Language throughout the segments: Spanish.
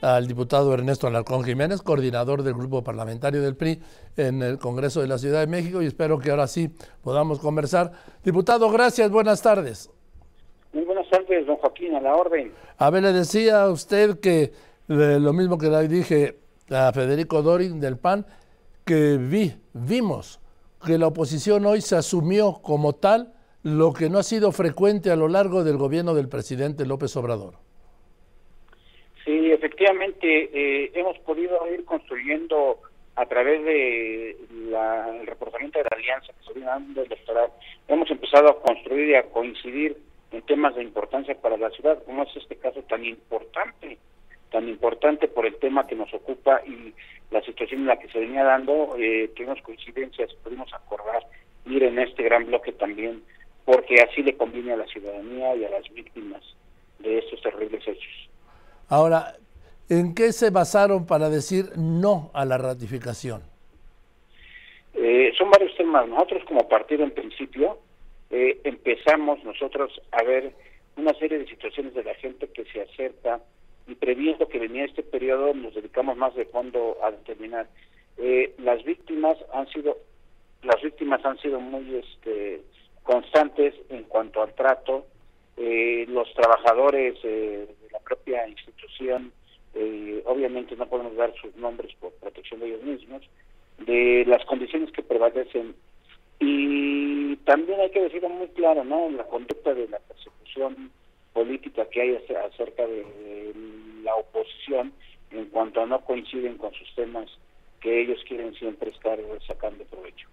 al diputado Ernesto Alarcón Jiménez, coordinador del grupo parlamentario del PRI en el Congreso de la Ciudad de México y espero que ahora sí podamos conversar. Diputado, gracias, buenas tardes. Muy buenas tardes, don Joaquín, a la orden. A ver, le decía a usted que eh, lo mismo que le dije a Federico Dorin del PAN, que vi, vimos que la oposición hoy se asumió como tal lo que no ha sido frecuente a lo largo del gobierno del presidente López Obrador. Sí, efectivamente, eh, hemos podido ir construyendo a través de la, el reforzamiento de la alianza que se viene dando electoral, hemos empezado a construir y a coincidir en temas de importancia para la ciudad, como es este caso tan importante, tan importante por el tema que nos ocupa y la situación en la que se venía dando, eh, tuvimos coincidencias, pudimos acordar ir en este gran bloque también, porque así le conviene a la ciudadanía y a las víctimas de estos terribles hechos. Ahora, ¿en qué se basaron para decir no a la ratificación? Eh, son varios temas. Nosotros como partido en principio eh, empezamos nosotros a ver una serie de situaciones de la gente que se acerca y previendo que venía este periodo nos dedicamos más de fondo a determinar. Eh, las víctimas han sido las víctimas han sido muy este, constantes en cuanto al trato. los trabajadores de la propia institución, eh, obviamente no podemos dar sus nombres por protección de ellos mismos, de las condiciones que prevalecen. Y también hay que decirlo muy claro, ¿no? La conducta de la persecución política que hay acerca de la oposición en cuanto a no coinciden con sus temas que ellos quieren siempre estar sacando provecho.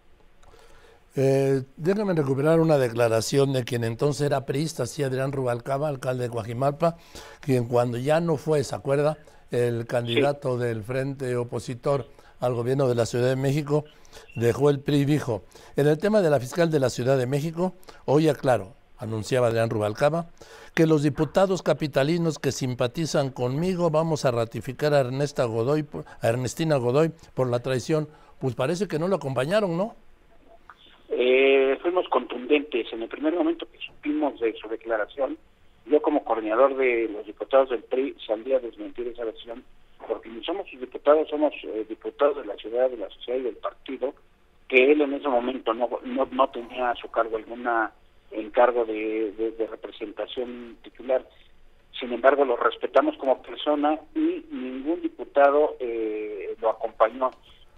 Eh, déjame recuperar una declaración de quien entonces era priista, sí, Adrián Rubalcaba, alcalde de Guajimalpa, quien cuando ya no fue, ¿se acuerda? El candidato del frente opositor al gobierno de la Ciudad de México, dejó el PRI y dijo, en el tema de la fiscal de la Ciudad de México, hoy aclaro, anunciaba Adrián Rubalcaba, que los diputados capitalinos que simpatizan conmigo vamos a ratificar a, Ernesta Godoy, a Ernestina Godoy por la traición. Pues parece que no lo acompañaron, ¿no? Eh, fuimos contundentes. En el primer momento que supimos de su declaración, yo como coordinador de los diputados del PRI salí a desmentir esa versión, porque no somos sus diputados, somos eh, diputados de la ciudad, de la sociedad y del partido, que él en ese momento no, no, tenía a su cargo alguna encargo de, de, representación titular. Sin embargo, lo respetamos como persona y ningún diputado eh, lo acompañó.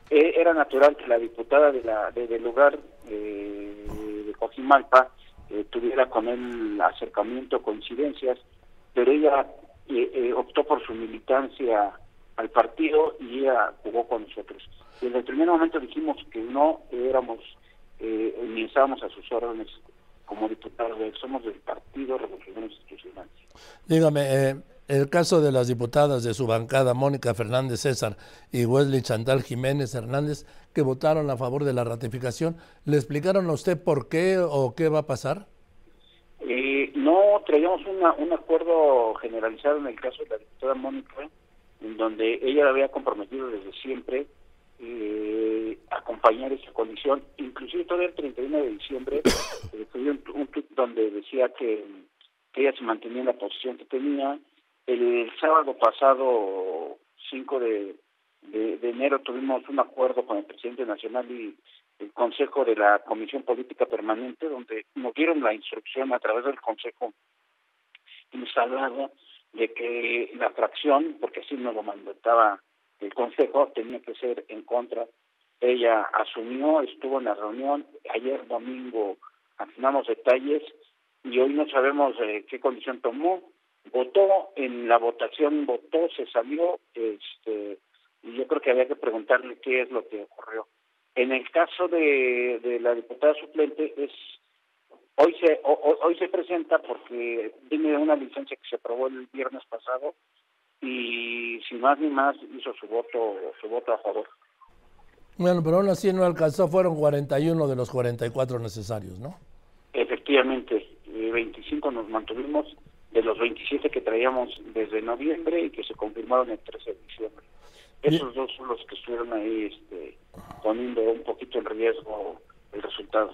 Eh, era natural que la diputada de la del lugar eh, de Cojimalpa eh, tuviera con él acercamiento, coincidencias, pero ella optó por su militancia al partido y ella jugó con nosotros. Desde el primer momento dijimos que no éramos ni estábamos a sus órdenes como diputados, somos del Partido Revolucionario Institucional. Dígame, el caso de las diputadas de su bancada, Mónica Fernández César y Wesley Chantal Jiménez Hernández, que votaron a favor de la ratificación, ¿le explicaron a usted por qué o qué va a pasar? Eh, no, traíamos un acuerdo generalizado en el caso de la diputada Mónica, en donde ella había comprometido desde siempre eh, acompañar esa condición. Inclusive todavía el 31 de diciembre eh, un, un donde decía que ella se mantenía en la posición que tenía, el sábado pasado, 5 de, enero, tuvimos un acuerdo con el presidente nacional y el Consejo de la Comisión Política Permanente, donde nos dieron la instrucción a través del Consejo instalado de que la fracción, porque así nos lo mandataba el Consejo, tenía que ser en contra. Ella asumió, estuvo en la reunión, ayer domingo afinamos detalles y hoy no sabemos eh, qué condición tomó votó en la votación votó se salió este y yo creo que había que preguntarle qué es lo que ocurrió. En el caso de, de la diputada suplente es hoy se hoy se presenta porque tiene una licencia que se aprobó el viernes pasado y sin más ni más hizo su voto su voto a favor. Bueno pero aún así no alcanzó fueron 41 de los 44 necesarios no efectivamente 25 nos mantuvimos de los 27 que traíamos desde noviembre y que se confirmaron el 13 de diciembre. Esos dos son los que estuvieron ahí este, poniendo un poquito en riesgo el resultado.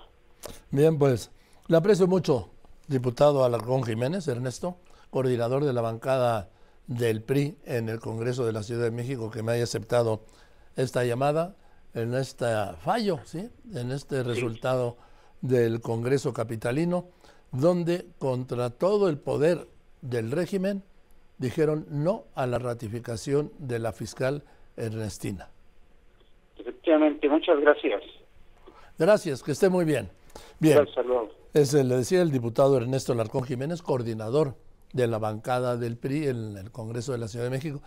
Bien, pues le aprecio mucho, diputado Alarcón Jiménez, Ernesto, coordinador de la bancada del PRI en el Congreso de la Ciudad de México que me haya aceptado esta llamada, en este fallo, ¿sí? en este resultado del Congreso Capitalino, donde contra todo el poder del régimen dijeron no a la ratificación de la fiscal Ernestina. Efectivamente, muchas gracias. Gracias, que esté muy bien. Bien, es, le decía el diputado Ernesto Larcón Jiménez, coordinador de la bancada del PRI en el Congreso de la Ciudad de México.